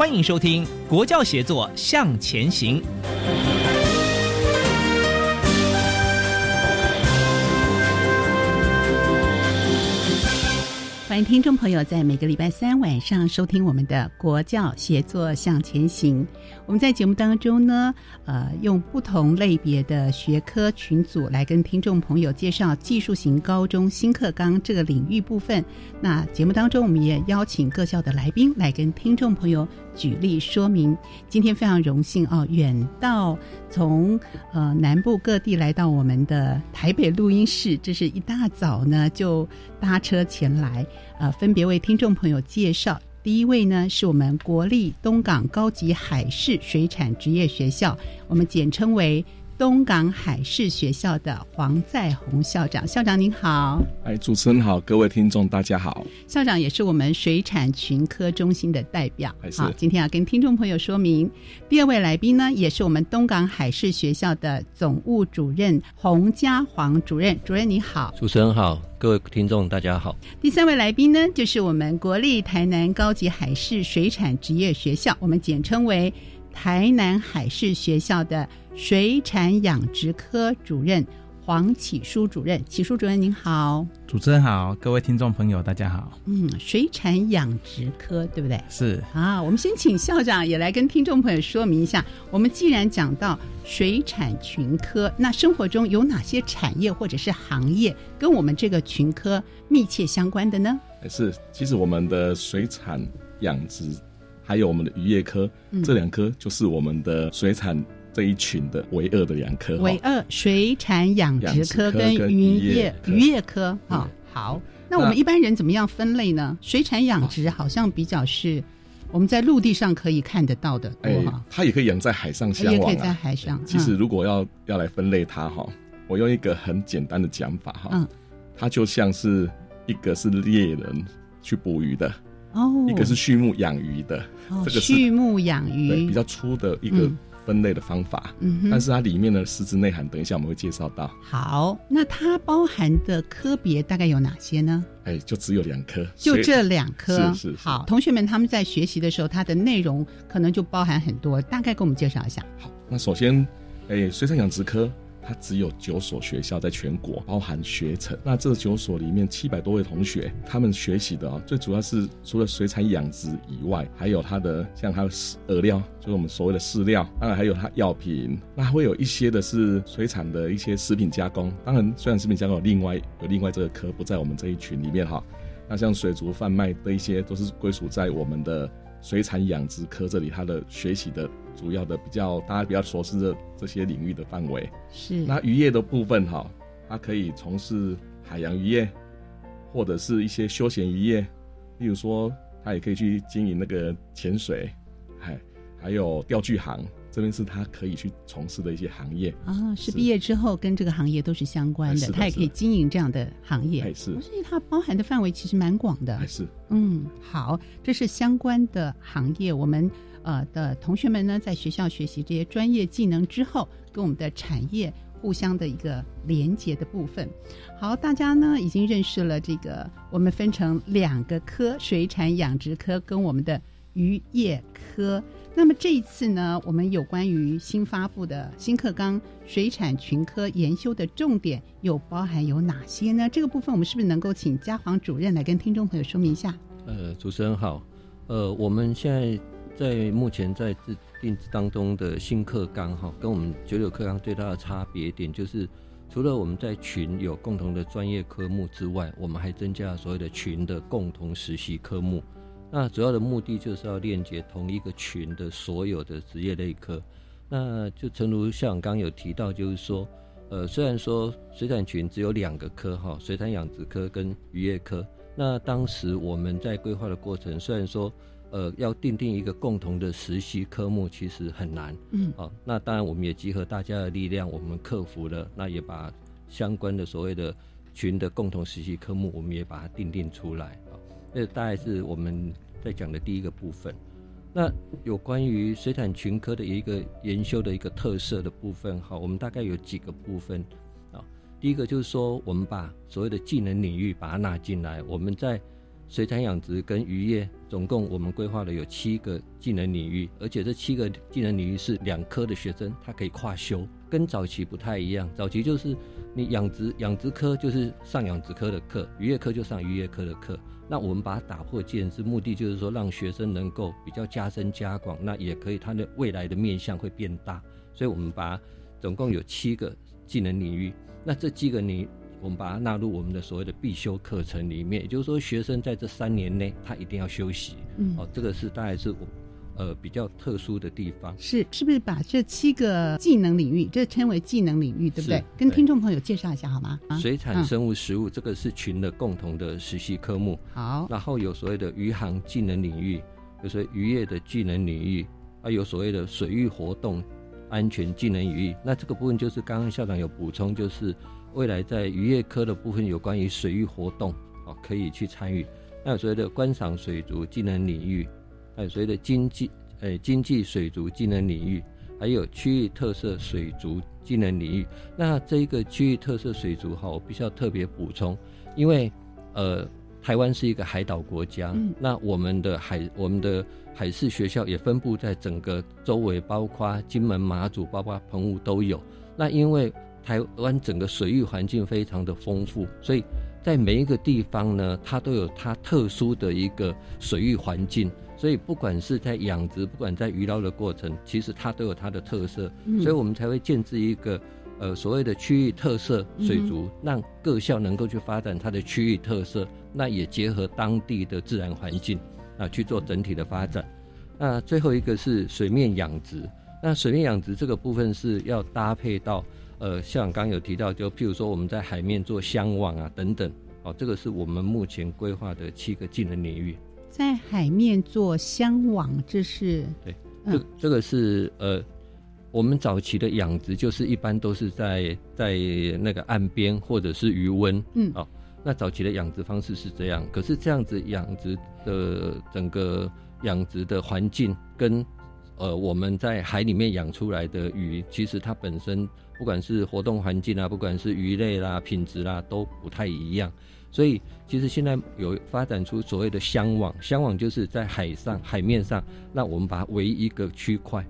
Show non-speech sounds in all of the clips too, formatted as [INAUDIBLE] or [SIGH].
欢迎收听《国教协作向前行》。听众朋友在每个礼拜三晚上收听我们的国教协作向前行。我们在节目当中呢，呃，用不同类别的学科群组来跟听众朋友介绍技术型高中新课纲这个领域部分。那节目当中，我们也邀请各校的来宾来跟听众朋友举例说明。今天非常荣幸哦，远到从呃南部各地来到我们的台北录音室，这是一大早呢就搭车前来。啊，分别为听众朋友介绍。第一位呢，是我们国立东港高级海事水产职业学校，我们简称为东港海事学校的黄在宏校长。校长您好，哎，主持人好，各位听众大家好。校长也是我们水产群科中心的代表。好，今天要跟听众朋友说明。第二位来宾呢，也是我们东港海事学校的总务主任洪家煌主任。主任你好，主持人好。各位听众，大家好。第三位来宾呢，就是我们国立台南高级海事水产职业学校，我们简称为台南海事学校的水产养殖科主任黄启书主任。启书主任您好，主持人好，各位听众朋友大家好。嗯，水产养殖科对不对？是啊，我们先请校长也来跟听众朋友说明一下。我们既然讲到水产群科，那生活中有哪些产业或者是行业跟我们这个群科密切相关的呢？是，其实我们的水产养殖还有我们的渔业科这两科，就是我们的水产这一群的唯二的两科。唯二水产养殖科跟渔业渔业科啊。好，那我们一般人怎么样分类呢？水产养殖好像比较是。我们在陆地上可以看得到的，哎，它也可以养在海上，也可以在海上。其实如果要要来分类它哈，我用一个很简单的讲法哈，嗯，它就像是一个是猎人去捕鱼的哦，一个是畜牧养鱼的，这个畜牧养鱼比较粗的一个。分类的方法，嗯，但是它里面的实质内涵，等一下我们会介绍到。好，那它包含的科别大概有哪些呢？哎，就只有两科，就这两科。是是。好，同学们他们在学习的时候，它的内容可能就包含很多，大概给我们介绍一下。好，那首先，哎，水产养殖科。它只有九所学校在全国，包含学程。那这九所里面七百多位同学，他们学习的啊，最主要是除了水产养殖以外，还有它的像它的饲料，就是我们所谓的饲料。当然还有它药品，那会有一些的是水产的一些食品加工。当然，虽然食品加工有另外有另外这个科不在我们这一群里面哈。那像水族贩卖的一些，都是归属在我们的水产养殖科这里，它的学习的。主要的比较大家比较熟悉的这些领域的范围是那渔业的部分哈，它可以从事海洋渔业，或者是一些休闲渔业，例如说它也可以去经营那个潜水，还还有钓具行，这边是他可以去从事的一些行业啊。是毕业之后跟这个行业都是相关的，他也可以经营这样的行业。是，所以它包含的范围其实蛮广的。是，嗯，好，这是相关的行业，我们。呃的同学们呢，在学校学习这些专业技能之后，跟我们的产业互相的一个连接的部分。好，大家呢已经认识了这个，我们分成两个科：水产养殖科跟我们的渔业科。那么这一次呢，我们有关于新发布的新课纲水产群科研修的重点有包含有哪些呢？这个部分我们是不是能够请嘉煌主任来跟听众朋友说明一下？呃，主持人好，呃，我们现在在目前在制定当中的新课纲哈，跟我们九九课纲最大的差别点就是，除了我们在群有共同的专业科目之外，我们还增加了所谓的群的共同实习科目。那主要的目的就是要链接同一个群的所有的职业类科，那就诚如校长刚有提到，就是说，呃，虽然说水产群只有两个科哈，水产养殖科跟渔业科，那当时我们在规划的过程，虽然说，呃，要定定一个共同的实习科目其实很难，嗯，好，那当然我们也集合大家的力量，我们克服了，那也把相关的所谓的群的共同实习科目，我们也把它定定出来。啊。那大概是我们在讲的第一个部分。那有关于水产群科的一个研修的一个特色的部分，哈，我们大概有几个部分啊。第一个就是说，我们把所谓的技能领域把它纳进来。我们在水产养殖跟渔业，总共我们规划了有七个技能领域，而且这七个技能领域是两科的学生他可以跨修，跟早期不太一样。早期就是你养殖养殖科就是上养殖科的课，渔业科就上渔业科的课。那我们把它打破见是目的，就是说让学生能够比较加深加广，那也可以他的未来的面向会变大。所以我们把总共有七个技能领域，那这七个你我们把它纳入我们的所谓的必修课程里面，也就是说学生在这三年内他一定要休息。嗯，哦，这个是大概是我。呃，比较特殊的地方是是不是把这七个技能领域，这称为技能领域，对不对？跟听众朋友介绍一下好吗？水产生物食物这个是群的共同的实习科目。好，然后有所谓的渔航技能领域，有所谓渔业的技能领域，啊有所谓的水域活动安全技能领域。那这个部分就是刚刚校长有补充，就是未来在渔业科的部分有关于水域活动，哦，可以去参与。那有所谓的观赏水族技能领域。还有所谓的经济，呃，经济水族技能领域，还有区域特色水族技能领域。那这一个区域特色水族哈，我必须要特别补充，因为呃，台湾是一个海岛国家，那我们的海，我们的海事学校也分布在整个周围，包括金门、马祖、包括澎湖都有。那因为台湾整个水域环境非常的丰富，所以在每一个地方呢，它都有它特殊的一个水域环境。所以不管是在养殖，不管在渔捞的过程，其实它都有它的特色，所以我们才会建制一个呃所谓的区域特色水族，让各校能够去发展它的区域特色，那也结合当地的自然环境啊去做整体的发展。那最后一个是水面养殖，那水面养殖这个部分是要搭配到呃像刚有提到，就譬如说我们在海面做箱网啊等等，哦，这个是我们目前规划的七个技能领域。在海面做箱网，这是对，这这个是呃，我们早期的养殖就是一般都是在在那个岸边或者是鱼温，嗯，哦，那早期的养殖方式是这样。可是这样子养殖的整个养殖的环境跟呃我们在海里面养出来的鱼，其实它本身不管是活动环境啊，不管是鱼类啦、品质啦，都不太一样。所以，其实现在有发展出所谓的箱网，箱网就是在海上海面上，那我们把它围一个区块，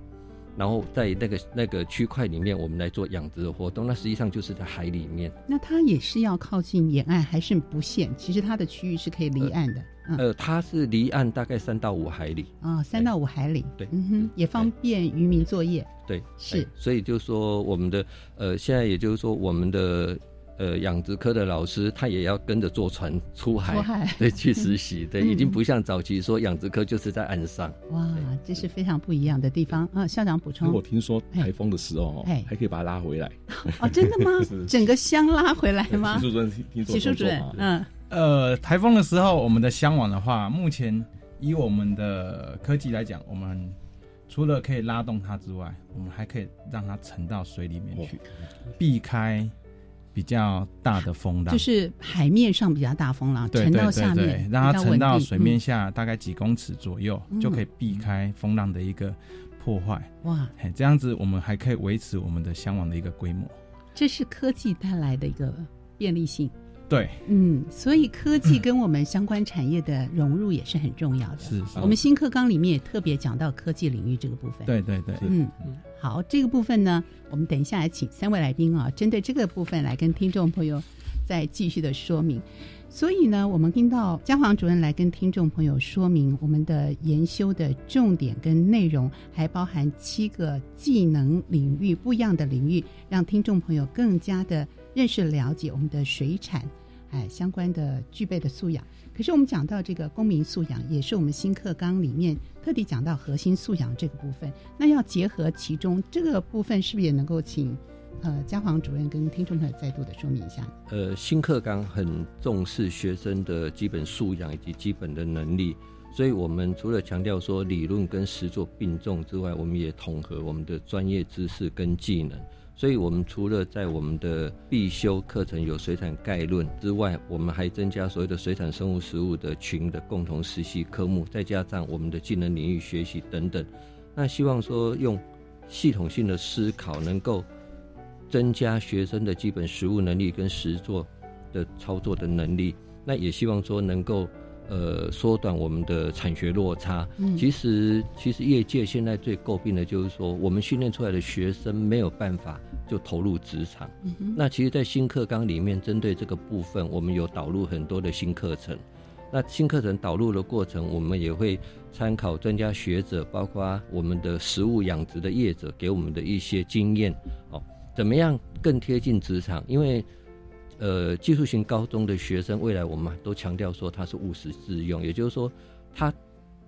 然后在那个那个区块里面，我们来做养殖的活动。那实际上就是在海里面。那它也是要靠近沿岸，还是不限？其实它的区域是可以离岸的。呃，它是离岸大概三到五海里。啊，三到五海里。对，嗯哼，也方便渔民作业。对，是。所以就说我们的呃，现在也就是说我们的。呃，养殖科的老师他也要跟着坐船出海，出海对，去实习，[LAUGHS] 对，已经不像早期说养殖科就是在岸上。哇，这是非常不一样的地方啊！校长补充，我听说台风的时候，哎，还可以把它拉回来。[LAUGHS] 哦，真的吗？[LAUGHS] 整个箱拉回来吗？习主任听说，习主任，嗯，呃，台风的时候，我们的箱网的话，目前以我们的科技来讲，我们除了可以拉动它之外，我们还可以让它沉到水里面去，避开。比较大的风浪，就是海面上比较大风浪，沉到下面，让它沉到水面下大概几公尺左右，就可以避开风浪的一个破坏。哇，这样子我们还可以维持我们的箱网的一个规模。这是科技带来的一个便利性。对，嗯，所以科技跟我们相关产业的融入也是很重要的。是是我们新课纲里面也特别讲到科技领域这个部分。对对对，嗯，好，这个部分呢，我们等一下来请三位来宾啊，针对这个部分来跟听众朋友再继续的说明。所以呢，我们听到嘉煌主任来跟听众朋友说明我们的研修的重点跟内容，还包含七个技能领域不一样的领域，让听众朋友更加的认识了解我们的水产。哎，相关的具备的素养。可是我们讲到这个公民素养，也是我们新课纲里面特地讲到核心素养这个部分。那要结合其中这个部分，是不是也能够请呃嘉煌主任跟听众朋友再度的说明一下？呃，新课纲很重视学生的基本素养以及基本的能力，所以我们除了强调说理论跟实作并重之外，我们也统合我们的专业知识跟技能。所以，我们除了在我们的必修课程有水产概论之外，我们还增加所谓的水产生物食物的群的共同实习科目，再加上我们的技能领域学习等等。那希望说用系统性的思考，能够增加学生的基本实务能力跟实作的操作的能力。那也希望说能够。呃，缩短我们的产学落差。嗯，其实其实业界现在最诟病的就是说，我们训练出来的学生没有办法就投入职场。嗯那其实，在新课纲里面，针对这个部分，我们有导入很多的新课程。那新课程导入的过程，我们也会参考专家学者，包括我们的食物养殖的业者给我们的一些经验。哦，怎么样更贴近职场？因为呃，技术型高中的学生，未来我们都强调说他是务实自用，也就是说，他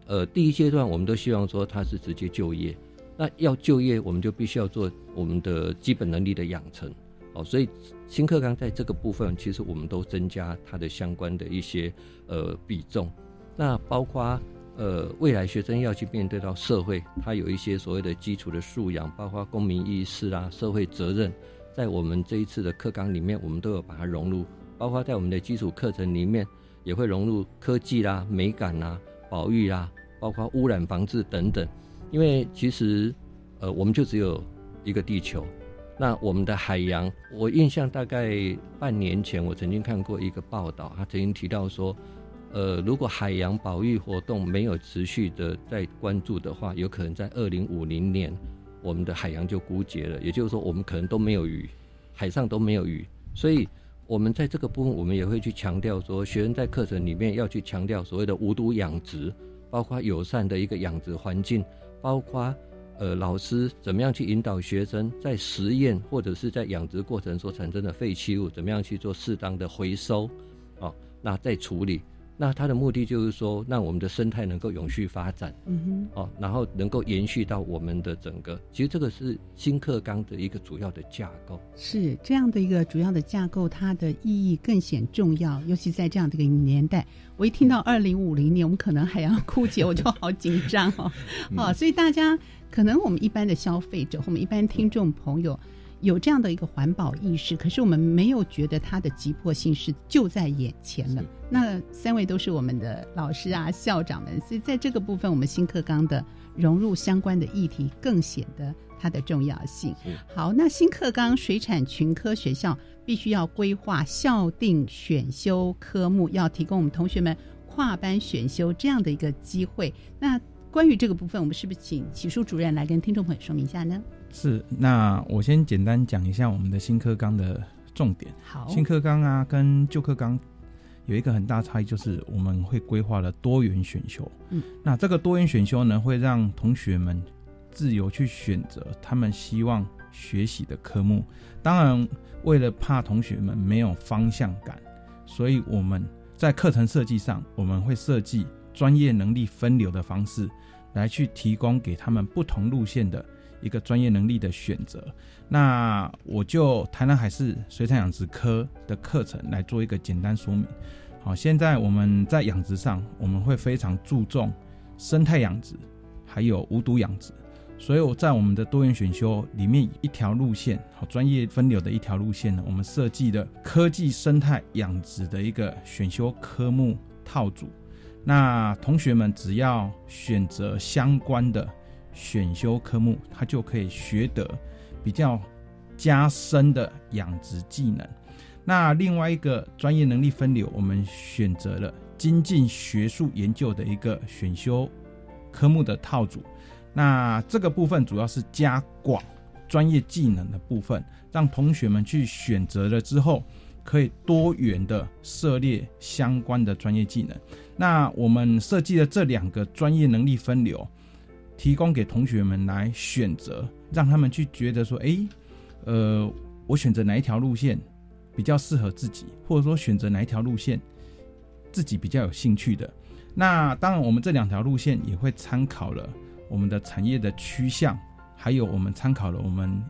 呃第一阶段我们都希望说他是直接就业。那要就业，我们就必须要做我们的基本能力的养成哦。所以新课纲在这个部分，其实我们都增加它的相关的一些呃比重。那包括呃未来学生要去面对到社会，他有一些所谓的基础的素养，包括公民意识啦、社会责任。在我们这一次的课纲里面，我们都有把它融入，包括在我们的基础课程里面，也会融入科技啦、美感啦、保育啦，包括污染防治等等。因为其实，呃，我们就只有一个地球，那我们的海洋，我印象大概半年前，我曾经看过一个报道，他曾经提到说，呃，如果海洋保育活动没有持续的在关注的话，有可能在二零五零年。我们的海洋就枯竭了，也就是说，我们可能都没有鱼，海上都没有鱼，所以，我们在这个部分，我们也会去强调说，学生在课程里面要去强调所谓的无毒养殖，包括友善的一个养殖环境，包括呃老师怎么样去引导学生在实验或者是在养殖过程所产生的废弃物，怎么样去做适当的回收，哦，那再处理。那它的目的就是说，让我们的生态能够永续发展，嗯哼，哦，然后能够延续到我们的整个。其实这个是新课纲的一个主要的架构。是这样的一个主要的架构，它的意义更显重要，尤其在这样的一个年代。我一听到二零五零年我们可能还要枯竭，我就好紧张哦。[LAUGHS] 哦，所以大家可能我们一般的消费者，我们一般听众朋友。有这样的一个环保意识，可是我们没有觉得它的急迫性是就在眼前了。那三位都是我们的老师啊、校长们，所以在这个部分，我们新课纲的融入相关的议题，更显得它的重要性。好，那新课纲水产群科学校必须要规划校定选修科目，要提供我们同学们跨班选修这样的一个机会。那关于这个部分，我们是不是请启书主任来跟听众朋友说明一下呢？是，那我先简单讲一下我们的新课纲的重点。好，新课纲啊，跟旧课纲有一个很大差异，就是我们会规划了多元选修。嗯，那这个多元选修呢，会让同学们自由去选择他们希望学习的科目。当然，为了怕同学们没有方向感，所以我们在课程设计上，我们会设计专业能力分流的方式，来去提供给他们不同路线的。一个专业能力的选择，那我就台南海事水产养殖科的课程来做一个简单说明。好，现在我们在养殖上，我们会非常注重生态养殖，还有无毒养殖，所以我在我们的多元选修里面一条路线，好专业分流的一条路线呢，我们设计的科技生态养殖的一个选修科目套组。那同学们只要选择相关的。选修科目，他就可以学得比较加深的养殖技能。那另外一个专业能力分流，我们选择了精进学术研究的一个选修科目的套组。那这个部分主要是加广专业技能的部分，让同学们去选择了之后，可以多元的涉猎相关的专业技能。那我们设计的这两个专业能力分流，提供给同学们来选择，让他们去觉得说，哎，呃，我选择哪一条路线比较适合自己，或者说选择哪一条路线自己比较有兴趣的。那当然，我们这两条路线也会参考了。我们的产业的趋向，还有我们参考了我们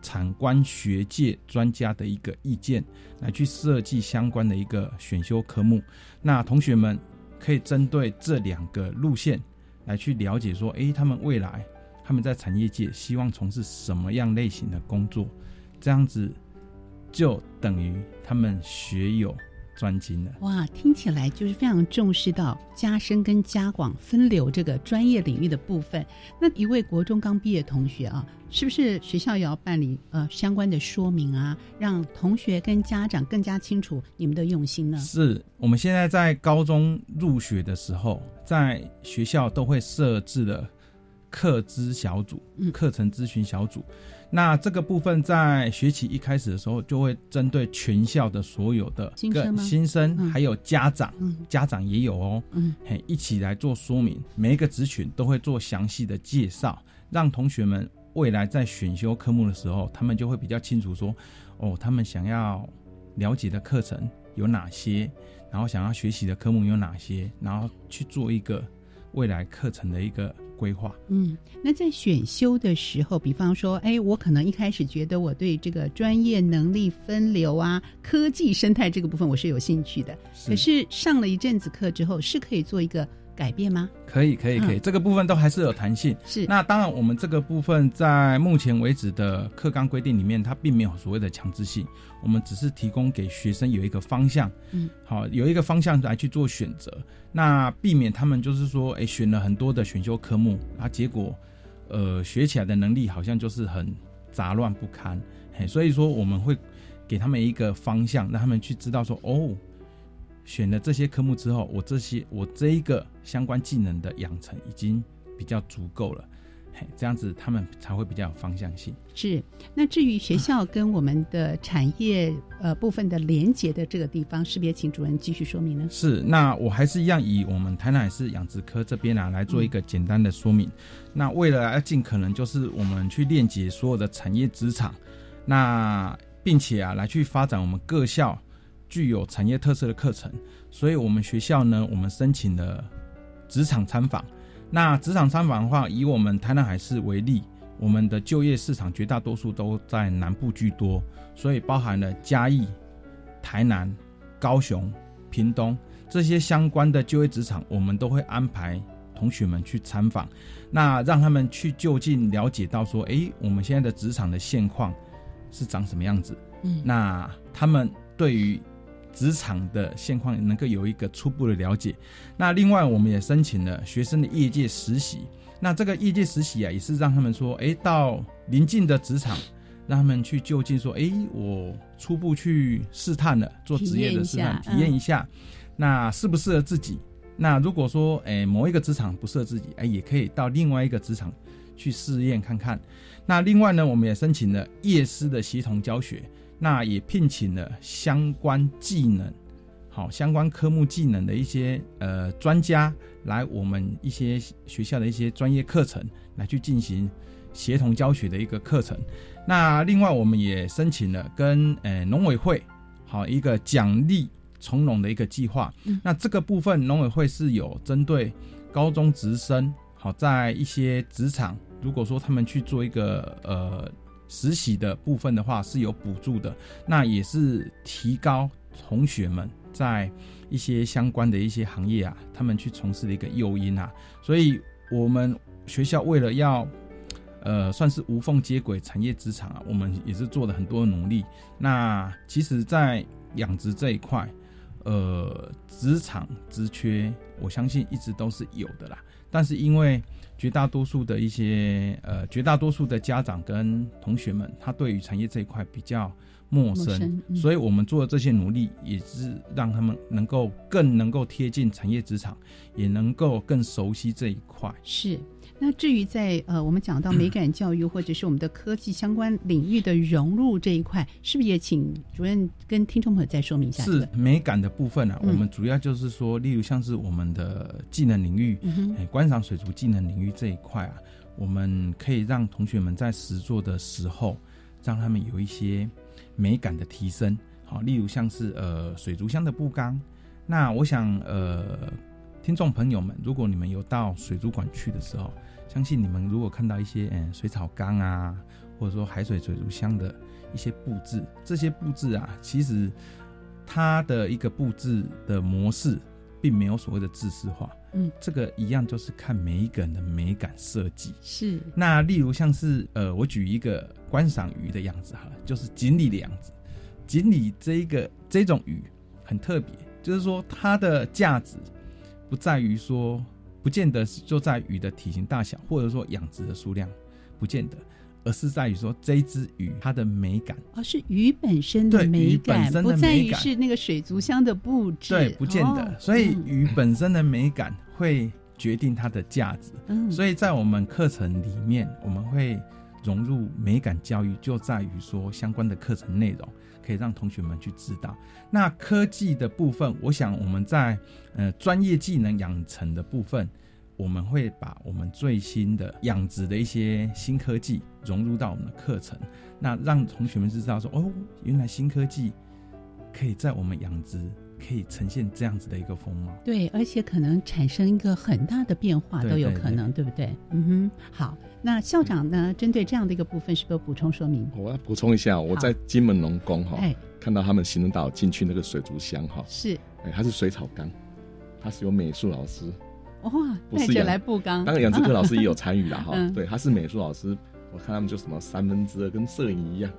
产官学界专家的一个意见，来去设计相关的一个选修科目。那同学们可以针对这两个路线来去了解，说，诶，他们未来他们在产业界希望从事什么样类型的工作？这样子就等于他们学有。专精的哇，听起来就是非常重视到加深跟加广分流这个专业领域的部分。那一位国中刚毕业同学啊，是不是学校也要办理呃相关的说明啊，让同学跟家长更加清楚你们的用心呢？是我们现在在高中入学的时候，在学校都会设置了课资小组、课程咨询小组。那这个部分在学期一开始的时候，就会针对全校的所有的新生，还有家长，家长也有哦，嘿，一起来做说明。每一个职群都会做详细的介绍，让同学们未来在选修科目的时候，他们就会比较清楚说，哦，他们想要了解的课程有哪些，然后想要学习的科目有哪些，然后去做一个未来课程的一个。规划嗯，那在选修的时候，比方说，哎，我可能一开始觉得我对这个专业能力分流啊、科技生态这个部分我是有兴趣的，可是上了一阵子课之后，是可以做一个。改变吗？可以，可以，可以，这个部分都还是有弹性。是，那当然，我们这个部分在目前为止的课纲规定里面，它并没有所谓的强制性，我们只是提供给学生有一个方向，嗯，好，有一个方向来去做选择，那避免他们就是说，哎，选了很多的选修科目，啊，结果，呃，学起来的能力好像就是很杂乱不堪，嘿，所以说我们会给他们一个方向，让他们去知道说，哦。选了这些科目之后，我这些我这一个相关技能的养成已经比较足够了，嘿，这样子他们才会比较有方向性。是，那至于学校跟我们的产业呃部分的连接的这个地方，是不是也请主任继续说明呢？是，那我还是一样以我们台南市养殖科这边啊来做一个简单的说明。那为了要尽可能就是我们去链接所有的产业职场，那并且啊来去发展我们各校。具有产业特色的课程，所以我们学校呢，我们申请了职场参访。那职场参访的话，以我们台南海市为例，我们的就业市场绝大多数都在南部居多，所以包含了嘉义、台南、高雄、屏东这些相关的就业职场，我们都会安排同学们去参访，那让他们去就近了解到说，哎，我们现在的职场的现况是长什么样子？嗯，那他们对于职场的现况能够有一个初步的了解。那另外，我们也申请了学生的业界实习。那这个业界实习啊，也是让他们说，哎，到临近的职场，让他们去就近说，哎，我初步去试探了，做职业的试探，体验一下，那适不适合自己？那如果说，哎，某一个职场不适合自己，哎，也可以到另外一个职场去试验看看。那另外呢，我们也申请了夜师的协同教学。那也聘请了相关技能，好相关科目技能的一些呃专家来我们一些学校的一些专业课程来去进行协同教学的一个课程。那另外我们也申请了跟呃农委会好一个奖励从农的一个计划。那这个部分农委会是有针对高中职生好在一些职场，如果说他们去做一个呃。实习的部分的话是有补助的，那也是提高同学们在一些相关的一些行业啊，他们去从事的一个诱因啊。所以，我们学校为了要，呃，算是无缝接轨产业职场啊，我们也是做了很多努力。那其实，在养殖这一块，呃，职场职缺，我相信一直都是有的啦。但是因为绝大多数的一些呃，绝大多数的家长跟同学们，他对于产业这一块比较陌生，陌生嗯所以我们做的这些努力，也是让他们能够更能够贴近产业职场，也能够更熟悉这一块。是。那至于在呃，我们讲到美感教育或者是我们的科技相关领域的融入这一块，是不是也请主任跟听众朋友再说明一下？是美感的部分啊，嗯我们主要就是说，例如像是我们的技能领域，嗯哼哎观赏水族技能领域这一块啊，我们可以让同学们在实做的时候，让他们有一些美感的提升。好，例如像是呃水族箱的布缸，那我想呃听众朋友们，如果你们有到水族馆去的时候，相信你们如果看到一些嗯水草缸啊，或者说海水水族箱的一些布置，这些布置啊，其实它的一个布置的模式，并没有所谓的制式化。嗯，这个一样就是看每一个人的美感设计。是那例如像是呃，我举一个观赏鱼的样子好了，就是锦鲤的样子。锦鲤这一个这种鱼很特别，就是说它的价值不在于说，不见得是就在鱼的体型大小，或者说养殖的数量，不见得，而是在于说这一只鱼它的美感。哦，是鱼本身的美感，不在于是那个水族箱的布置，对，不见得。哦所以嗯鱼本身的美感会决定它的价值。嗯所以在我们课程里面，我们会融入美感教育，就在于说相关的课程内容可以让同学们去知道。那科技的部分，我想我们在呃专业技能养成的部分，我们会把我们最新的养殖的一些新科技融入到我们的课程，那让同学们知道说，哦，原来新科技可以在我们养殖可以呈现这样子的一个风貌。对，而且可能产生一个很大的变化都有可能，对。不对？嗯哼，好，那校长呢，针对这样的一个部分，是不是有补充说明？我要补充一下，我在金门农工哈哎，看到他们行人岛进去那个水族箱哈，是。哎，它是水草缸，它是有美术老师，哇，带着不是养来布缸，当然养殖科老师也有参与了哈 [LAUGHS] 嗯，对，他是美术老师，我看他们就什么三分之二跟摄影一样，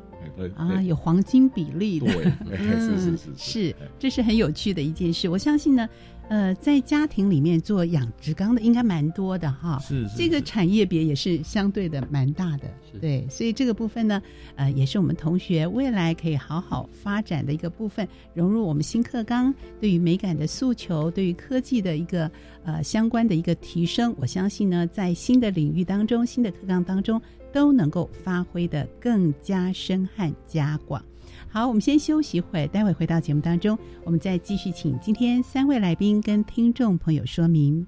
啊，有黄金比例的，对哎 [LAUGHS] 是是嗯是是，这是很有趣的一件事。我相信呢，呃，在家庭里面做养殖缸的应该蛮多的哈。是是这个产业别也是相对的蛮大的，对，所以这个部分呢，呃，也是我们同学未来可以好好发展的一个部分，融入我们新课纲对于美感的诉求，对于科技的一个呃相关的一个提升。我相信呢，在新的领域当中，新的课纲当中，都能够发挥的更加深和加广。好，我们先休息一会，待会回到节目当中，我们再继续请今天三位来宾跟听众朋友说明。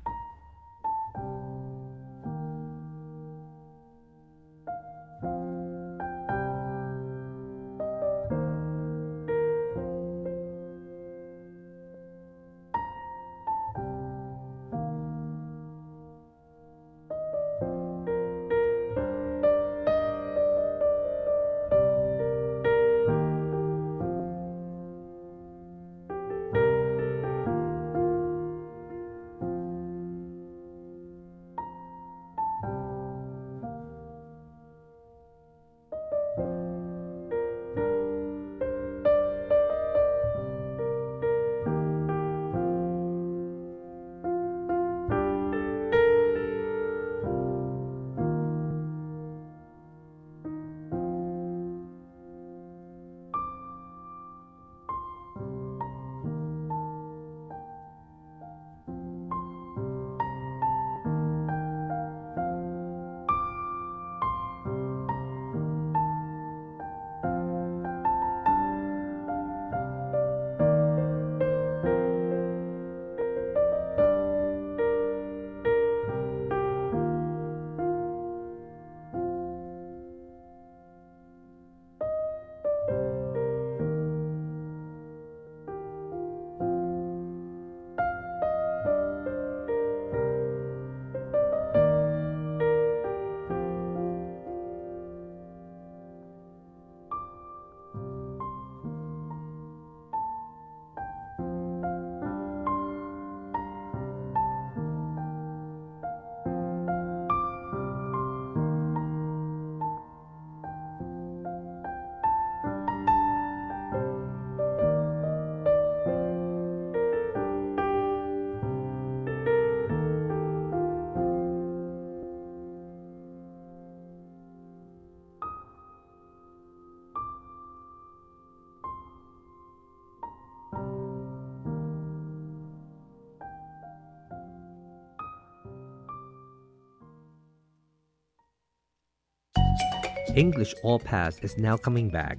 English All Pass is now coming back，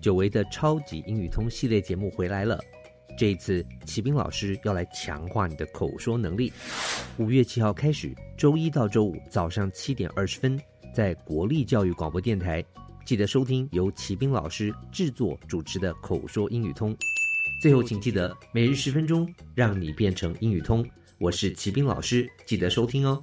久违的超级英语通系列节目回来了。这一次，骑兵老师要来强化你的口说能力。五月七号开始，周一到周五早上七点二十分，在国立教育广播电台，记得收听由骑兵老师制作主持的口说英语通。最后，请记得每日十分钟，让你变成英语通。我是骑兵老师，记得收听哦。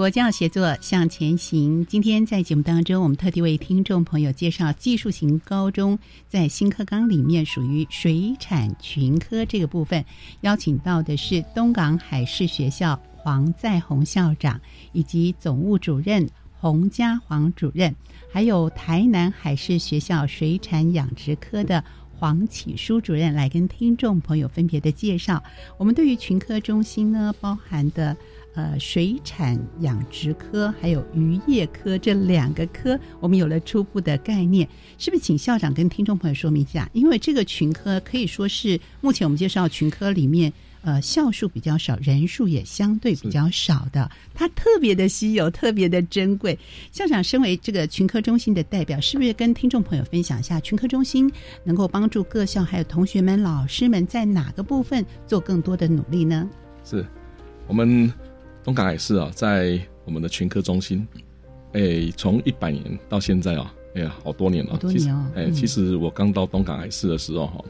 国教协作向前行。今天在节目当中，我们特地为听众朋友介绍技术型高中在新课纲里面属于水产群科这个部分，邀请到的是东港海事学校黄在宏校长以及总务主任洪家煌主任，还有台南海事学校水产养殖科的黄启书主任来跟听众朋友分别的介绍。我们对于群科中心呢，包含的。呃，水产养殖科还有渔业科这两个科，我们有了初步的概念，是不是？请校长跟听众朋友说明一下，因为这个群科可以说是目前我们介绍群科里面，呃，校数比较少，人数也相对比较少的，它特别的稀有，特别的珍贵。校长身为这个群科中心的代表，是不是跟听众朋友分享一下群科中心能够帮助各校还有同学们、老师们在哪个部分做更多的努力呢？是我们。东港海事啊，在我们的群科中心，哎，从一百年到现在啊，哎呀，好多年了。多年哦。哎，其实我刚到东港海事的时候哈，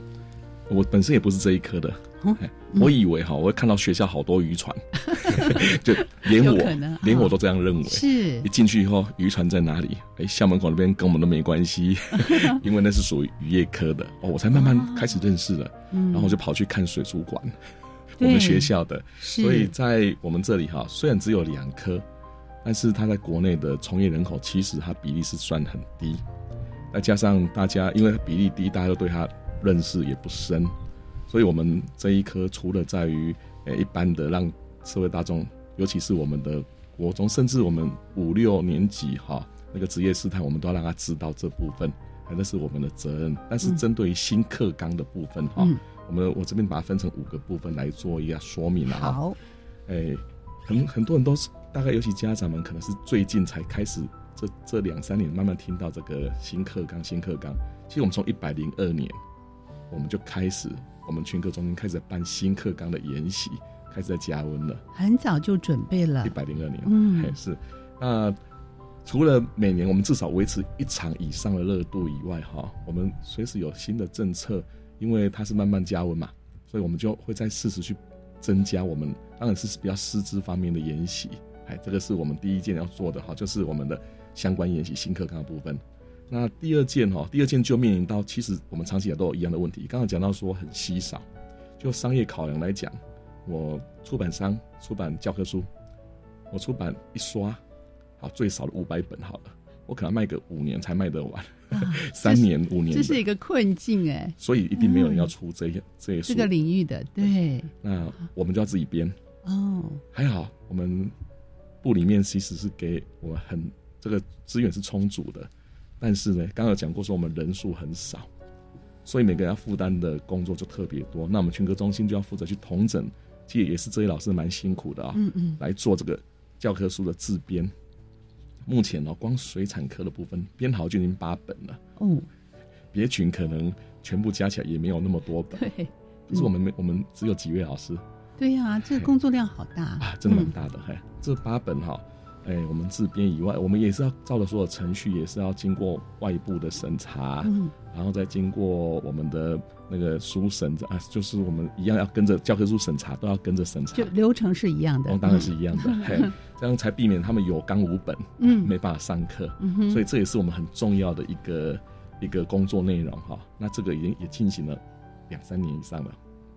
我本身也不是这一科的。我以为哈，我会看到学校好多渔船，[LAUGHS] 就连我连我都这样认为。是。一进去以后，渔船在哪里？哎，校门口那边跟我们都没关系，[LAUGHS] 因为那是属于渔业科的。哦，我才慢慢开始认识了。然后就跑去看水族馆。我们学校的，所以在我们这里哈，虽然只有两科，但是它在国内的从业人口其实它比例是算很低。再加上大家因为比例低，大家都对它认识也不深，所以我们这一科除了在于呃一般的让社会大众，尤其是我们的国中，甚至我们五六年级哈那个职业试探，我们都要让他知道这部分，那是我们的责任。但是针对于新课纲的部分哈。我们我这边把它分成五个部分来做一下说明了哈。好，哎，很很多人都是大概，尤其家长们可能是最近才开始，这这两三年慢慢听到这个新课纲、新课纲。其实我们从一百零二年，我们就开始，我们群课中心开始办新课纲的研习，开始在加温了。很早就准备了。一百零二年，嗯，是。那除了每年我们至少维持一场以上的热度以外，哈，我们随时有新的政策。因为它是慢慢加温嘛，所以我们就会在适时去增加我们，当然是比较师资方面的研习，哎，这个是我们第一件要做的哈，就是我们的相关研习新课纲的部分。那第二件哈，第二件就面临到其实我们长期以来都有一样的问题，刚刚讲到说很稀少，就商业考量来讲，我出版商出版教科书，我出版一刷，好最少的五百本好了，我可能卖个五年才卖得完，[LAUGHS] 三年五年，这是一个困境哎。所以一定没有人要出这些这些书。这个领域的对。那我们就要自己编哦。还好我们部里面其实是给我很这个资源是充足的，但是呢，刚刚讲过说我们人数很少。所以每个人要负担的工作就特别多，那我们全科中心就要负责去统整，其实也是这些老师蛮辛苦的啊，嗯嗯，来做这个教科书的自编。目前呢，光水产科的部分编好就已经八本了，哦，别群可能全部加起来也没有那么多本，[LAUGHS] 对，可是我们没我们只有几位老师，对呀，这个工作量好大啊，真的蛮大的，嘿，这八本哈。哎，我们自编以外，我们也是要照着所有程序，也是要经过外部的审查，嗯，然后再经过我们的那个书审啊，就是我们一样要跟着教科书审查，都要跟着审查，就流程是一样的，当然是一样的，[LAUGHS] 嘿，这样才避免他们有纲无本，嗯，没办法上课，嗯哼，所以这也是我们很重要的一个一个工作内容哈。那这个已经也进行了两三年以上了。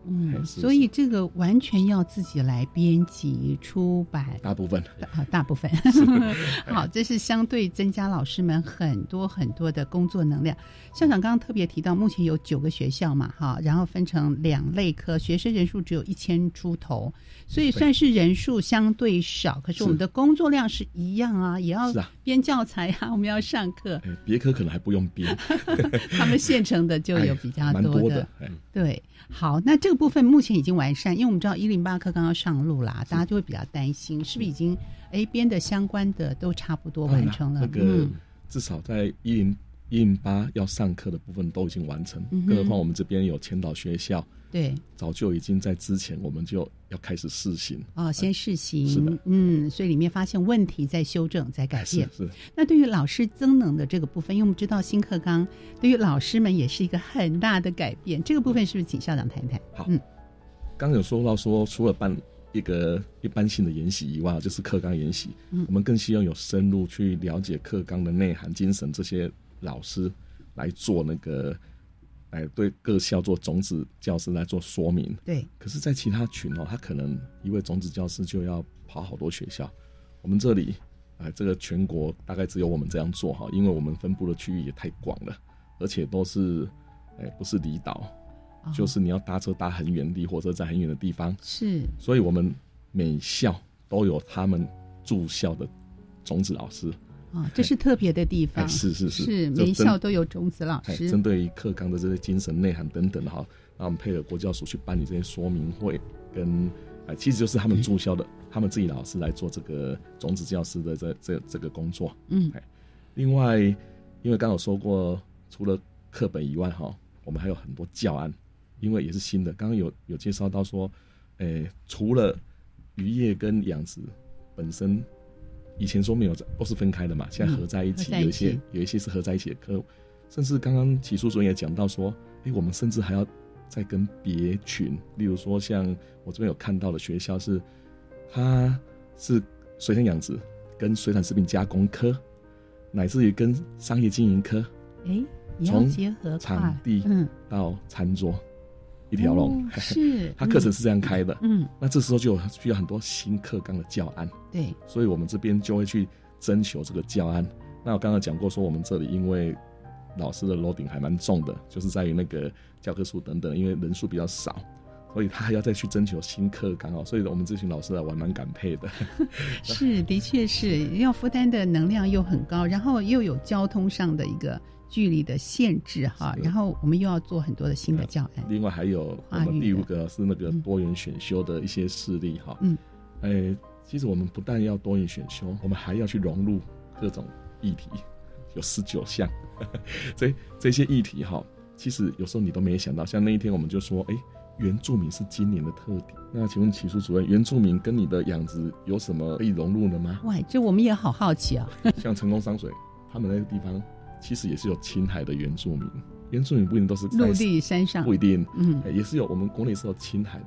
嗯，所以这个完全要自己来编辑出版，大部分。啊，大部分。[LAUGHS] 好，这是相对增加老师们很多很多的工作能量。校长刚刚特别提到，目前有九个学校嘛，哈，然后分成两类科，学生人数只有一千出头，所以算是人数相对少，可是我们的工作量是一样啊，也要编教材啊，[LAUGHS] 我们要上课。别科可能还不用编，[LAUGHS] 他们现成的就有比较多的，对。好，那这个部分目前已经完善，因为我们知道一零八课刚刚上路啦，大家就会比较担心，是不是已经哎编的相关的都差不多完成了？那个至少在一零一零八要上课的部分都已经完成，更何况我们这边有前导学校。对，早就已经在之前，我们就要开始试行哦，先试行，是的，嗯，所以里面发现问题再修正，再改变。[LAUGHS] 是。那对于老师增能的这个部分，因为我们知道新课纲对于老师们也是一个很大的改变，这个部分是不是请校长谈谈？好，嗯，刚有说到说，除了办一个一般性的研习以外，就是课纲研习，嗯，我们更希望有深入去了解课纲的内涵、精神，这些老师来做那个。来对各校做种子教师来做说明，对。可是，在其他群哦，他可能一位种子教师就要跑好多学校。我们这里，哎，这个全国大概只有我们这样做哈，因为我们分布的区域也太广了，而且都是，哎，不是离岛，就是你要搭车搭很远，离火车站很远的地方。是。所以我们每校都有他们住校的种子老师。啊，这是特别的地方，是是是，是每校都有种子老师，针对于课纲的这些精神内涵等等哈，那我们配合国教署去办理这些说明会，跟哎，其实就是他们住校的，他们自己老师来做这个种子教师的这这这个工作。嗯，哎，另外，因为刚有说过，除了课本以外哈，我们还有很多教案，因为也是新的，刚刚有有介绍到说，哎，除了渔业跟养殖本身。以前说没有，都是分开的嘛。现在合在一起，有一些有一些是合在一起的课，甚至刚刚起诉主任也讲到说，哎，我们甚至还要再跟别群，例如说像我这边有看到的学校是，它是水产养殖跟水产食品加工科，乃至于跟商业经营科，哎，从结合场地嗯到餐桌。一条龙 [LAUGHS] 是，[LAUGHS] 他课程是这样开的，嗯，那这时候就需要很多新课纲的教案，对，所以我们这边就会去征求这个教案。那我刚刚讲过，说我们这里因为老师的楼顶还蛮重的，就是在于那个教科书等等，因为人数比较少，所以他还要再去征求新课纲哦。所以我们这群老师啊，我蛮感佩的。[LAUGHS] 是，的确是要负担的能量又很高，然后又有交通上的一个。距离的限制哈，然后我们又要做很多的新的教案。另外还有我们第五个是那个多元选修的一些事例哈。嗯，哎，其实我们不但要多元选修，我们还要去融入各种议题，有十九项。[LAUGHS] 这这些议题哈，其实有时候你都没想到。像那一天我们就说，哎，原住民是今年的特点。那请问起诉主任，原住民跟你的养殖有什么可以融入的吗？哇，这我们也好好奇啊。[LAUGHS] 像成功山水，他们那个地方。其实也是有青海的原住民，原住民不一定都是陆地山上，不一定，嗯，也是有我们国内是有青海的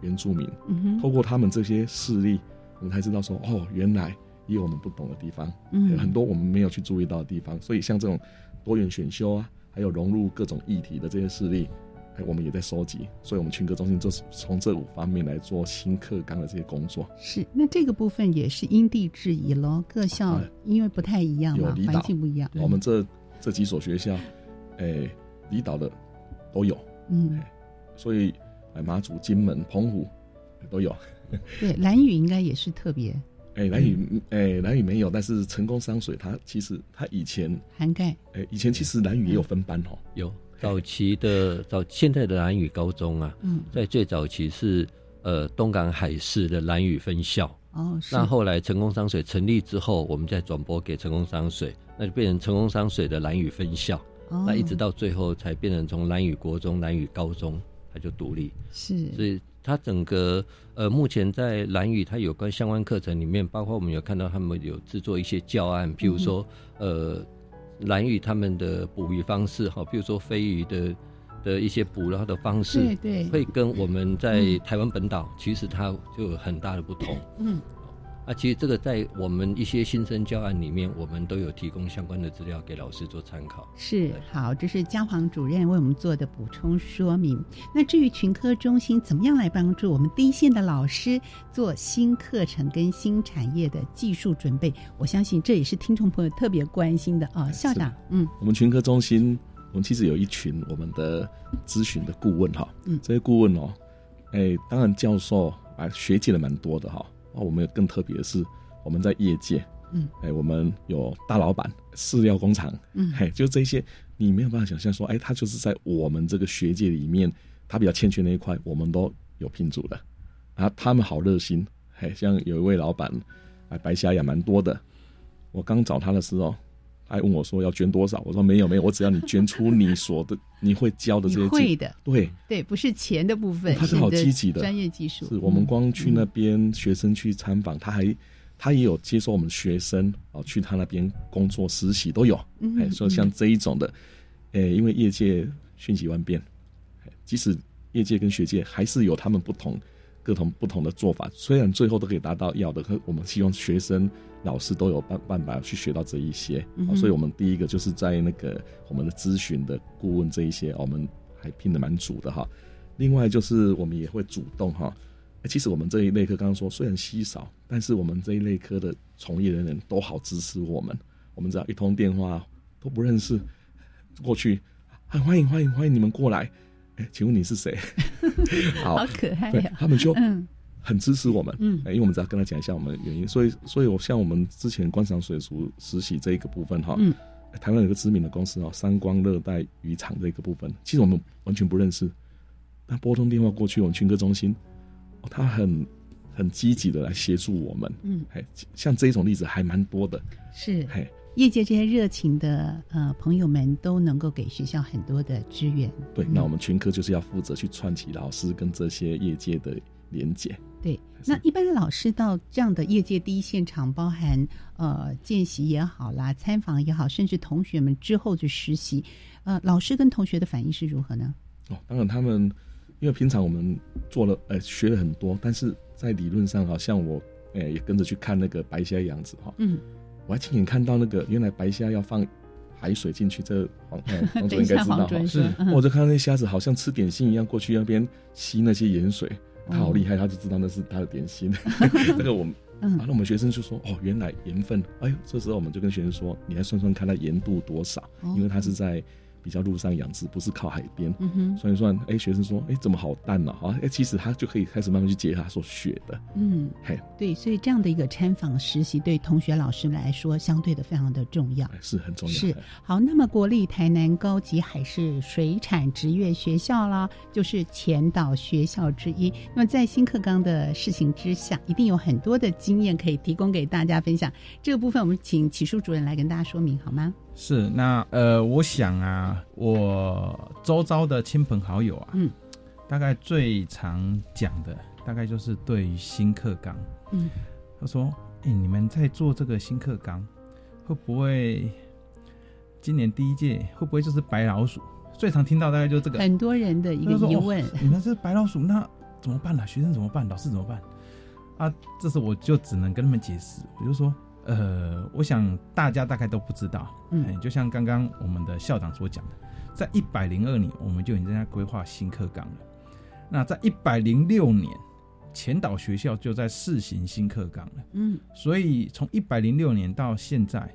原住民，嗯哼，透过他们这些事例，我们才知道说，哦，原来也有我们不懂的地方，嗯，很多我们没有去注意到的地方，所以像这种多元选修啊，还有融入各种议题的这些事例，哎，我们也在收集，所以我们群科中心就是从这五方面来做新课纲的这些工作。是，那这个部分也是因地制宜喽，各校因为不太一样嘛，环境不一样。我们这这几所学校，哎，离岛的都有，嗯，所以哎，马祖、金门、澎湖都有。对，蓝屿应该也是特别。哎，蓝屿，哎，蓝屿没有，但是成功商水它其实它以前涵盖，哎，以前其实蓝屿也有分班哦，有。早期的早现在的蓝屿高中啊，嗯，在最早期是呃东港海事的蓝屿分校。哦，那后来成功商水成立之后，我们再转播给成功商水，那就变成成功商水的蓝屿分校，那一直到最后才变成从蓝屿国中、蓝屿高中，它就独立。是，所以它整个呃目前在蓝屿它有关相关课程里面，包括我们有看到他们有制作一些教案，譬如说呃。蓝屿他们的捕鱼方式，哈，譬如说飞鱼的的一些捕捞的方式，对对，会跟我们在台湾本岛其实它就有很大的不同。嗯，啊，其实这个在我们一些新生教案里面，我们都有提供相关的资料给老师做参考。是，好，这是嘉黄主任为我们做的补充说明。那至于群科中心怎么样来帮助我们第一线的老师做新课程跟新产业的技术准备，我相信这也是听众朋友特别关心的啊。校长，嗯，我们群科中心，我们其实有一群我们的咨询的顾问哈，嗯，这些顾问哦，哎，当然教授啊，学界的蛮多的哈。哦，我们更特别的是，我们在业界，嗯，哎，我们有大老板、饲料工厂，嗯，嘿，就这些，你没有办法想象说，哎，他就是在我们这个学界里面，他比较欠缺那一块，我们都有拼组的，啊，他们好热心，嘿，像有一位老板，哎，白虾也蛮多的，我刚找他的时候。还问我说要捐多少？我说没有没有，我只要你捐出你所的 [LAUGHS] 你会教的这些会的，对对，不是钱的部分，他是好积极的专业技术。是我们光去那边学生去参访，他还他也有接受我们学生啊去他那边工作实习都有。哎，所以像这一种的，哎，因为业界瞬息万变，即使业界跟学界还是有他们不同各同不同的做法，虽然最后都可以达到要的，可我们希望学生。老师都有办办法去学到这一些，所以我们第一个就是在那个我们的咨询的顾问这一些，我们还拼的蛮足的哈。另外就是我们也会主动哈，其实我们这一类科刚刚说虽然稀少，但是我们这一类科的从业人员都好支持我们。我们只要一通电话都不认识，过去很欢迎欢迎欢迎你们过来。哎，[LAUGHS] 请问你是谁？[LAUGHS] 好可爱呀！他们就嗯。很支持我们，嗯，因为我们只要跟他讲一下我们的原因，所以，所以我像我们之前观赏水族实习这一个部分哈，嗯，台湾有个知名的公司哦，三光热带渔场这个部分，其实我们完全不认识，那拨通电话过去，我们群科中心，他很很积极的来协助我们，嗯，嘿，像这一种例子还蛮多的，是，嘿，业界这些热情的呃朋友们都能够给学校很多的支援，对，那我们群科就是要负责去串起老师跟这些业界的连接。对，那一般老师到这样的业界第一现场，包含呃见习也好啦，参访也好，甚至同学们之后的实习，呃，老师跟同学的反应是如何呢？哦，当然他们因为平常我们做了呃学了很多，但是在理论上，好像我呃也跟着去看那个白虾养殖哈，嗯，我还亲眼看到那个原来白虾要放海水进去，这黄黄主任 [LAUGHS] 应该知道哈，是，我就看到那虾子好像吃点心一样过去那边吸那些盐水。他好厉害，他就知道那是他的点心。[LAUGHS] 那个我们，嗯，那我们学生就说：“哦，原来盐分。”哎呦，这时候我们就跟学生说：“你来算算看，它盐度多少？因为它是在。”比较陆上养殖，不是靠海边，嗯哼，算一算，哎，学生说，哎，怎么好淡呢？啊，哎，其实他就可以开始慢慢去解他所学的，嗯，嘿，对，所以这样的一个参访实习，对同学老师来说，相对的非常的重要，是很重要。是好，那么国立台南高级海事水产职业学校啦，就是前导学校之一。那么在新课纲的事情之下，一定有很多的经验可以提供给大家分享。这个部分，我们请启树主任来跟大家说明好吗？是，那呃，我想啊，我周遭的亲朋好友啊，嗯，大概最常讲的，大概就是对于新课纲，嗯，他说，哎，你们在做这个新课纲，会不会今年第一届会不会就是白老鼠？最常听到大概就是这个，很多人的一个疑问，你们是白老鼠，那怎么办呢？学生怎么办？老师怎么办？啊，这时我就只能跟他们解释，我就说。呃，我想大家大概都不知道，嗯，就像刚刚我们的校长所讲的，在一百零二年，我们就已经在规划新课纲了。那在一百零六年，前岛学校就在试行新课纲了。嗯，所以从一百零六年到现在，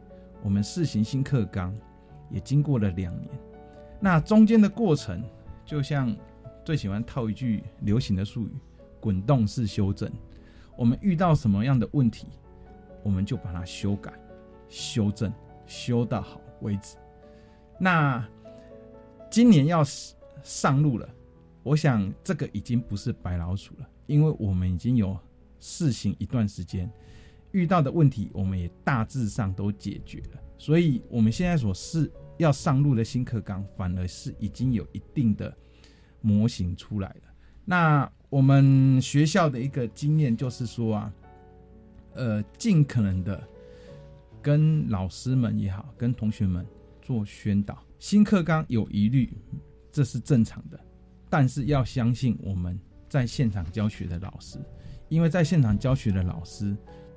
我们试行新课纲也经过了两年。那中间的过程，就像最喜欢套一句流行的术语“滚动式修正”。我们遇到什么样的问题，我们就把它修改、修正、修到好为止。那今年要上路了，我想这个已经不是白老鼠了，因为我们已经有试行一段时间，遇到的问题我们也大致上都解决了，所以我们现在所是要上路的新课纲，反而是已经有一定的模型出来了。那我们学校的一个经验就是说啊，呃，尽可能的跟老师们也好，跟同学们做宣导。新课纲有疑虑，这是正常的，但是要相信我们在现场教学的老师，因为在现场教学的老师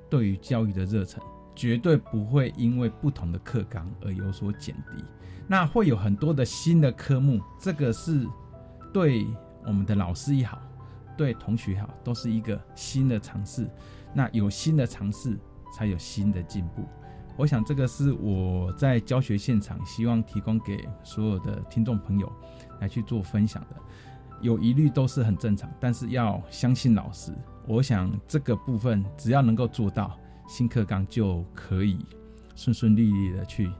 对于教育的热忱，绝对不会因为不同的课纲而有所减低。那会有很多的新的科目，这个是对我们的老师也好，对同学也好，都是一个新的尝试。那有新的尝试，才有新的进步。我想这个是我在教学现场希望提供给所有的听众朋友来去做分享的。有疑虑都是很正常，但是要相信老师。我想这个部分只要能够做到，新课纲就可以顺顺利利的去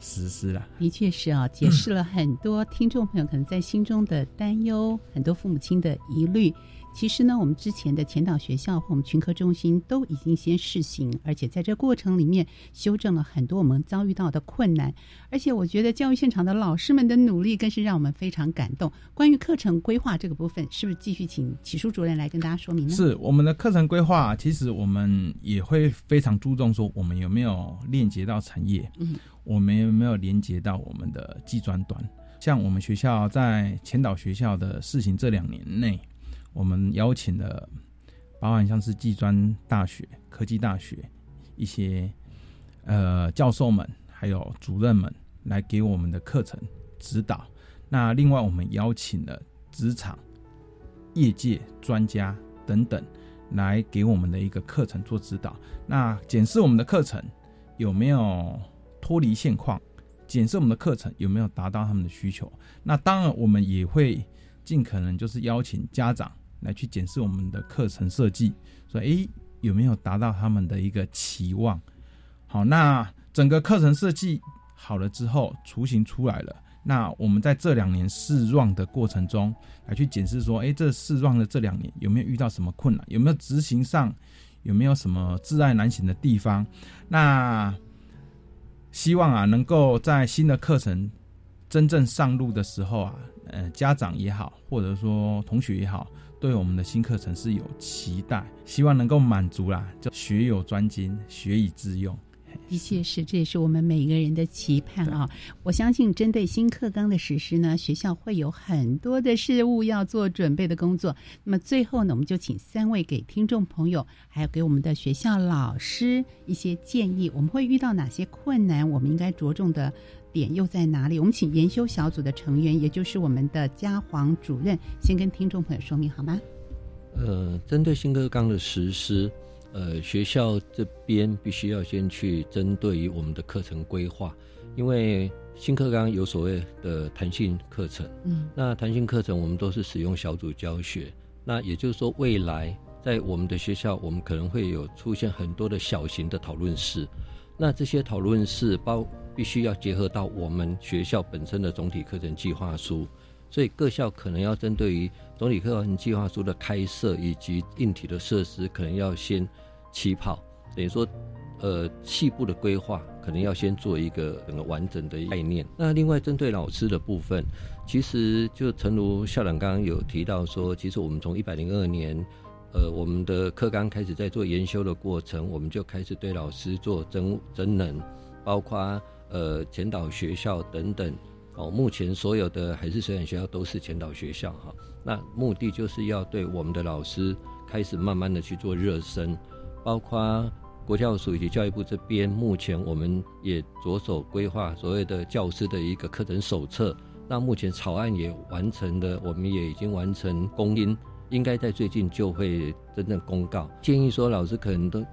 实施了。的确是啊，解释了很多听众朋友可能在心中的担忧，很多父母亲的疑虑。其实呢，我们之前的前导学校和我们群科中心都已经先试行，而且在这过程里面修正了很多我们遭遇到的困难。而且我觉得教育现场的老师们的努力更是让我们非常感动。关于课程规划这个部分，是不是继续请启书主任来跟大家说明呢？是我们的课程规划，其实我们也会非常注重说，我们有没有链接到产业，嗯，我们有没有连接到我们的技专端。像我们学校在前导学校的试行这两年内。我们邀请了，包含像是技专大学、科技大学一些呃教授们，还有主任们来给我们的课程指导。那另外，我们邀请了职场、业界专家等等来给我们的一个课程做指导。那检视我们的课程有没有脱离现况，检视我们的课程有没有达到他们的需求。那当然，我们也会尽可能就是邀请家长。来去检视我们的课程设计，说诶有没有达到他们的一个期望？好，那整个课程设计好了之后，雏形出来了。那我们在这两年试 run 的过程中，来去检视说，诶这试 run 的这两年有没有遇到什么困难？有没有执行上有没有什么挚爱难行的地方？那希望啊，能够在新的课程真正上路的时候啊，呃，家长也好，或者说同学也好。对我们的新课程是有期待，希望能够满足啦，就学有专精，学以致用。的确是，这也是我们每个人的期盼啊！我相信，针对新课纲的实施呢，学校会有很多的事物要做准备的工作。那么最后呢，我们就请三位给听众朋友，还有给我们的学校老师一些建议。我们会遇到哪些困难？我们应该着重的。点又在哪里？我们请研修小组的成员，也就是我们的嘉黄主任，先跟听众朋友说明好吗？呃，针对新课纲的实施，呃，学校这边必须要先去针对于我们的课程规划，因为新课纲有所谓的弹性课程，嗯，那弹性课程我们都是使用小组教学，那也就是说，未来在我们的学校，我们可能会有出现很多的小型的讨论室，那这些讨论室包。必须要结合到我们学校本身的总体课程计划书，所以各校可能要针对于总体课程计划书的开设以及硬体的设施，可能要先起跑，等于说，呃，细部的规划可能要先做一个整个完整的概念。那另外针对老师的部分，其实就诚如校长刚刚有提到说，其实我们从一百零二年，呃，我们的课纲开始在做研修的过程，我们就开始对老师做增增能，包括。呃，前导学校等等，哦，目前所有的海事水产学校都是前导学校哈。那目的就是要对我们的老师开始慢慢的去做热身，包括国教署以及教育部这边，目前我们也着手规划所谓的教师的一个课程手册，那目前草案也完成了，我们也已经完成公音，应该在最近就会真正公告。建议说，老师可能都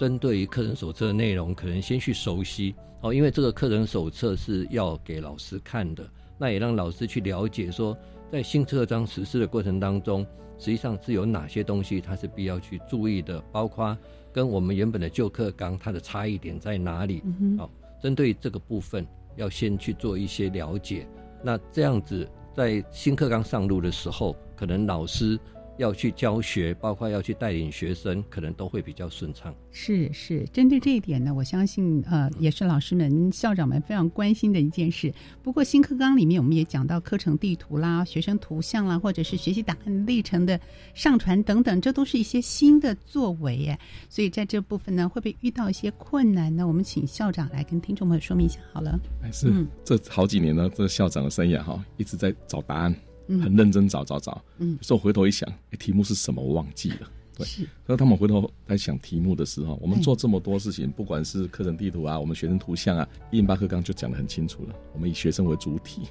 针对于课程手册的内容，可能先去熟悉哦，因为这个课程手册是要给老师看的，那也让老师去了解说，在新课章实施的过程当中，实际上是有哪些东西它是必要去注意的，包括跟我们原本的旧课纲它的差异点在哪里。好，针对这个部分要先去做一些了解。那这样子，在新课纲上路的时候，可能老师要去教学，包括要去带领学生，可能都会比较顺畅。是是，针对这一点呢，我相信呃，也是老师们、校长们非常关心的一件事。不过新课纲里面，我们也讲到课程地图啦、学生图像啦，或者是学习档案历程的上传等等，这都是一些新的作为耶。所以在这部分呢，会不会遇到一些困难呢？我们请校长来跟听众朋友说明一下好了。哎，是，这好几年呢，这校长的生涯哈，一直在找答案。很认真找找找，嗯，有时候回头一想，哎，题目是什么？我忘记了。对，所以他们回头在想题目的时候，我们做这么多事情，不管是课程地图啊，我们学生图像啊，一零八课纲就讲得很清楚了。我们以学生为主体，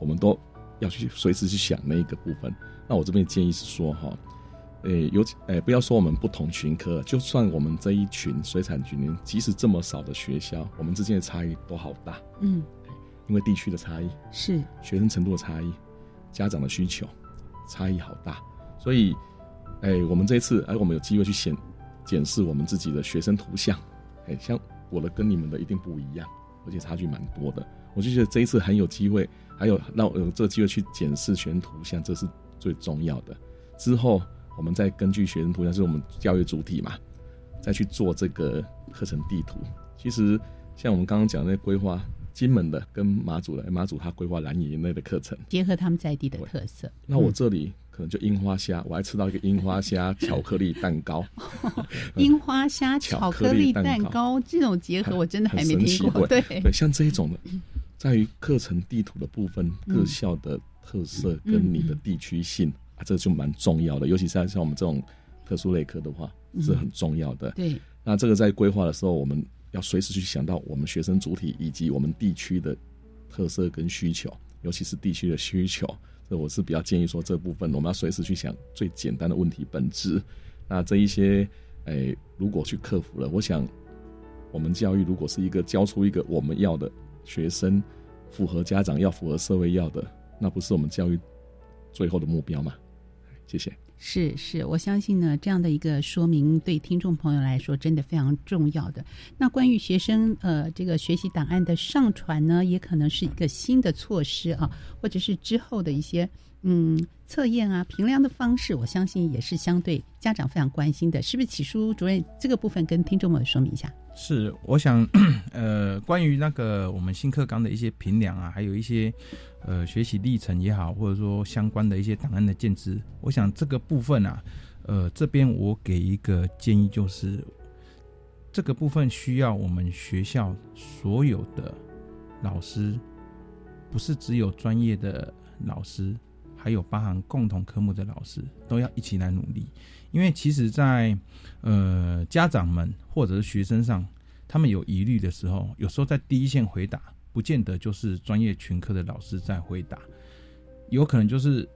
我们都要去随时去想那一个部分。那我这边建议是说，哈，诶，有诶，不要说我们不同群科，就算我们这一群水产群，即使这么少的学校，我们之间的差异都好大。嗯，因为地区的差异是学生程度的差异。家长的需求差异好大，所以，哎，我们这一次，哎，我们有机会去检检视我们自己的学生图像，哎，像我的跟你们的一定不一样，而且差距蛮多的。我就觉得这一次很有机会，还有让有这个机会去检视学生图像，这是最重要的。之后我们再根据学生图像，是我们教育主体嘛，再去做这个课程地图。其实像我们刚刚讲的那规划。金门的跟马祖的，马祖他规划蓝野内的课程，结合他们在地的特色。那我这里可能就樱花虾，我还吃到一个 [LAUGHS] 樱花虾巧克力蛋糕。樱花虾巧克力蛋糕这种结合，我真的还没听过。对对，像这一种的，在于课程地图的部分，各校的特色跟你的地区性啊，这就蛮重要的。尤其是像我们这种特殊类科的话，是很重要的。对，那这个在规划的时候，我们。要随时去想到我们学生主体以及我们地区的特色跟需求，尤其是地区的需求，这我是比较建议说这部分我们要随时去想最简单的问题本质。那这一些，哎，如果去克服了，我想我们教育如果是一个教出一个我们要的学生，符合家长要、符合社会要的，那不是我们教育最后的目标吗？谢谢。是是，我相信呢，这样的一个说明对听众朋友来说真的非常重要的。那关于学生呃这个学习档案的上传呢，也可能是一个新的措施啊，或者是之后的一些嗯测验啊评量的方式，我相信也是相对家长非常关心的，是不是？启书主任这个部分跟听众们说明一下。是，我想 [CLEARS THROAT] 呃关于那个我们新课纲的一些评量啊，还有一些。呃，学习历程也好，或者说相关的一些档案的建制，我想这个部分啊，呃，这边我给一个建议，就是这个部分需要我们学校所有的老师，不是只有专业的老师，还有包含共同科目的老师，都要一起来努力。因为其实，在呃家长们或者是学生上，他们有疑虑的时候，有时候在第一线回答。不见得就是专业群科的老师在回答，有可能就是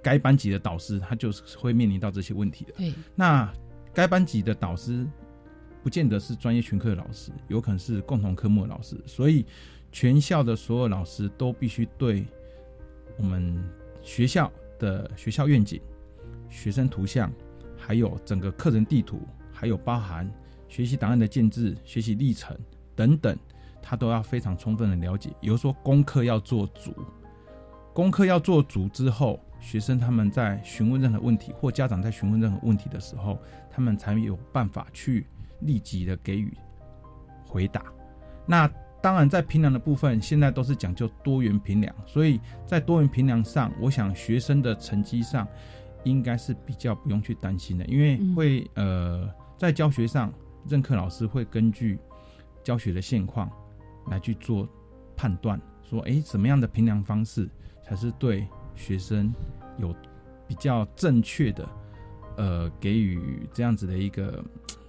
该班级的导师，他就是会面临到这些问题的。对，那该班级的导师不见得是专业群科的老师，有可能是共同科目的老师，所以全校的所有老师都必须对我们学校的学校愿景、学生图像，还有整个课程地图，还有包含学习档案的建制、学习历程等等。他都要非常充分的了解，比如说功课要做足，功课要做足之后，学生他们在询问任何问题，或家长在询问任何问题的时候，他们才有办法去立即的给予回答。那当然，在平量的部分，现在都是讲究多元平量，所以在多元平量上，我想学生的成绩上应该是比较不用去担心的，因为会呃在教学上，任课老师会根据教学的现况。来去做判断，说哎，怎么样的评量方式才是对学生有比较正确的，呃，给予这样子的一个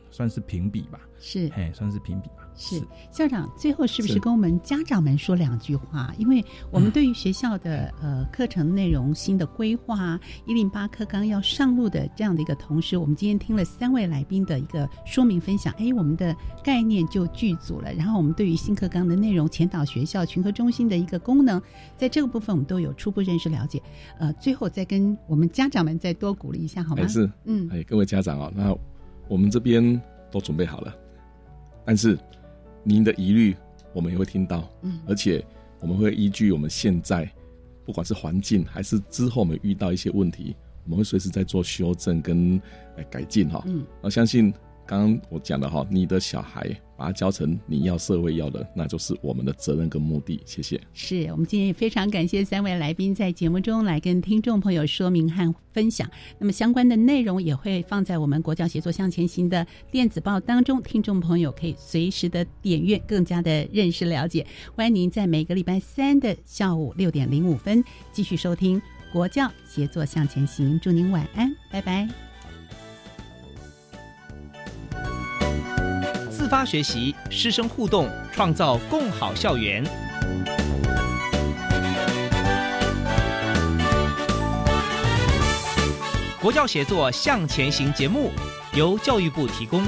算是评比吧，是，哎，算是评比吧。是校长，最后是不是是跟我们家长们说两句话？因为我们对于学校的、呃课程内容新的规划，一零八课纲要上路的这样的一个同时，我们今天听了三位来宾的一个说明分享，哎，我们的概念就具足了。然后我们对于新课纲的内容、前导学校、群合中心的一个功能，在这个部分我们都有初步认识了解。呃，最后再跟我们家长们再多鼓励一下，好吗？还是嗯，哎，各位家长啊、那我们这边都准备好了，但是您的疑虑我们也会听到，嗯而且我们会依据我们现在不管是环境还是之后我们遇到一些问题，我们会随时在做修正跟呃改进哈。嗯，我相信刚刚我讲的哈，你的小孩把他教成你要社会要的，那就是我们的责任跟目的。谢谢。是我们今天也非常感谢三位来宾在节目中来跟听众朋友说明和分享。那么相关的内容也会放在我们国教协作向前行的电子报当中，听众朋友可以随时的点阅，更加的认识了解。欢迎您在每个礼拜三的下午六点零五分继续收听国教协作向前行。祝您晚安，拜拜。发学习，师生互动，创造共好校园。国教协作向前行节目由教育部提供。